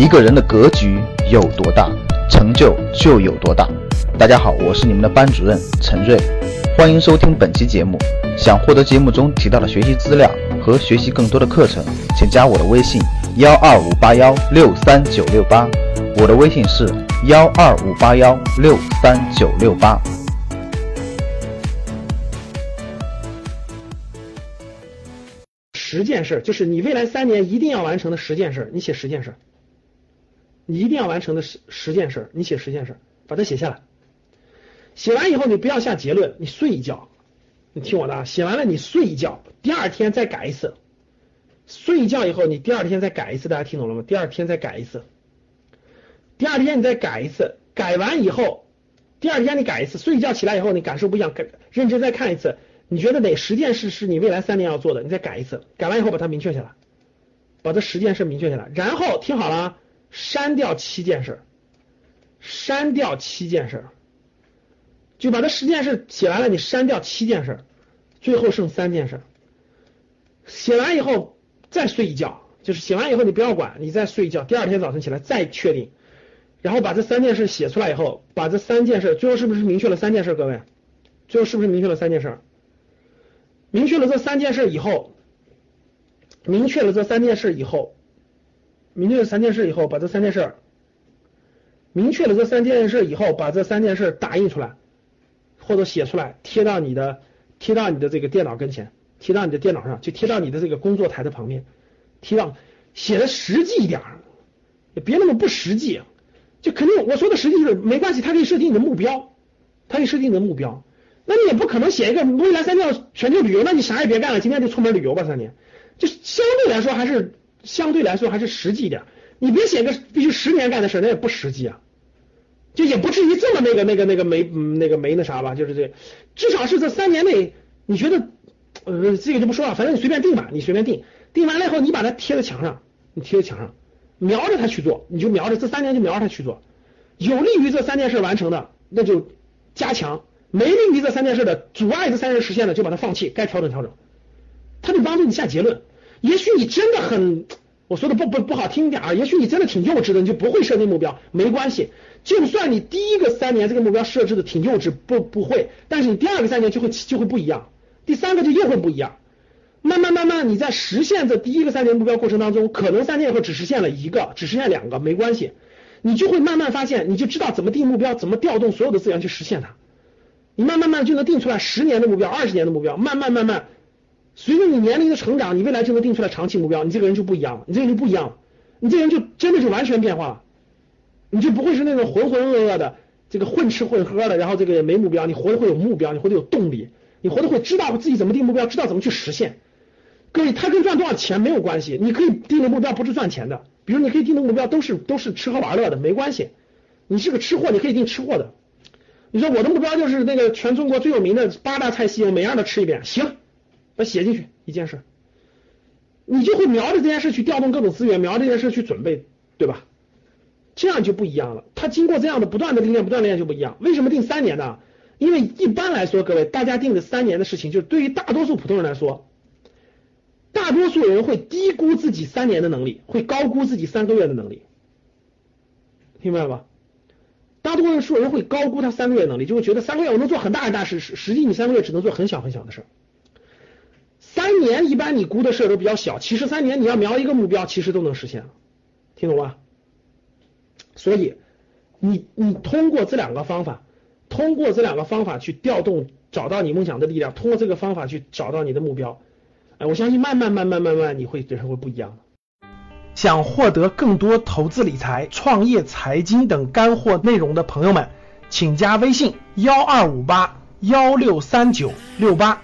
一个人的格局有多大，成就就有多大。大家好，我是你们的班主任陈瑞，欢迎收听本期节目。想获得节目中提到的学习资料和学习更多的课程，请加我的微信幺二五八幺六三九六八。我的微信是幺二五八幺六三九六八。十件事，就是你未来三年一定要完成的十件事，你写十件事。你一定要完成的十十件事，你写十件事，把它写下来。写完以后，你不要下结论，你睡一觉。你听我的啊，写完了你睡一觉，第二天再改一次。睡一觉以后，你第二天再改一次，大家听懂了吗？第二天再改一次。第二天你再改一次，改完以后，第二天你改一次。睡一觉起来以后，你感受不一样，认真再看一次。你觉得哪十件事是你未来三年要做的？你再改一次，改完以后把它明确下来，把这十件事明确下来。然后听好了，删掉七件事，删掉七件事，就把这十件事写完了，你删掉七件事，最后剩三件事。写完以后再睡一觉，就是写完以后你不要管，你再睡一觉，第二天早晨起来再确定，然后把这三件事写出来以后，把这三件事最后是不是明确了三件事？各位，最后是不是明确了三件事？明确了这三件事以后，明确了这三件事以后，明确了三件事以后，把这三件事，明确了这三件事以后，把这三件事打印出来，或者写出来，贴到你的贴到你的这个电脑跟前，贴到你的电脑上，就贴到你的这个工作台的旁边，贴到写的实际一点，也别那么不实际，就肯定我说的实际是没关系，它可以设定你的目标，它可以设定你的目标。那你也不可能写一个未来三年要全球旅游，那你啥也别干了，今天就出门旅游吧三年，就相对来说还是相对来说还是实际一点。你别写个必须十年干的事，那也不实际啊，就也不至于这么那个那个那个没那个没那啥吧，就是这至少是这三年内，你觉得呃这个就不说了，反正你随便定吧，你随便定，定完了以后你把它贴在墙上，你贴在墙上，瞄着它去做，你就瞄着这三年就瞄着它去做，有利于这三件事完成的，那就加强。没利于这三件事的，阻碍这三件事实现的，就把它放弃，该调整调整。它就帮助你下结论。也许你真的很，我说的不不不好听点儿，也许你真的挺幼稚的，你就不会设定目标，没关系。就算你第一个三年这个目标设置的挺幼稚，不不会，但是你第二个三年就会就会不一样，第三个就又会不一样。慢慢慢慢，你在实现这第一个三年目标过程当中，可能三年以后只实现了一个，只实现两个，没关系，你就会慢慢发现，你就知道怎么定目标，怎么调动所有的资源去实现它。你慢慢慢就能定出来十年的目标，二十年的目标，慢慢慢慢，随着你年龄的成长，你未来就能定出来长期目标，你这个人就不一样了，你这个人就不一样了，你这人就真的就完全变化了，你就不会是那种浑浑噩噩的，这个混吃混喝的，然后这个也没目标，你活得会有目标，你活得有动力，你活得会知道自己怎么定目标，知道怎么去实现。各位，他跟赚多少钱没有关系，你可以定的目标不是赚钱的，比如你可以定的目标都是都是吃喝玩乐的，没关系，你是个吃货，你可以定吃货的。你说我的目标就是那个全中国最有名的八大菜系，我每样都吃一遍，行，把写进去一件事，你就会瞄着这件事去调动各种资源，瞄着这件事去准备，对吧？这样就不一样了。他经过这样的不断的历练，不断练就不一样。为什么定三年呢？因为一般来说，各位大家定的三年的事情，就是对于大多数普通人来说，大多数人会低估自己三年的能力，会高估自己三个月的能力，明白了吧？大多数人会高估他三个月能力，就会觉得三个月我能做很大很大事，实实际你三个月只能做很小很小的事。年一般你估的事都比较小，其实三年你要瞄一个目标，其实都能实现听懂吧？所以你你通过这两个方法，通过这两个方法去调动，找到你梦想的力量，通过这个方法去找到你的目标，哎，我相信慢慢慢慢慢慢你会人生会不一样的。想获得更多投资理财、创业、财经等干货内容的朋友们，请加微信幺二五八幺六三九六八。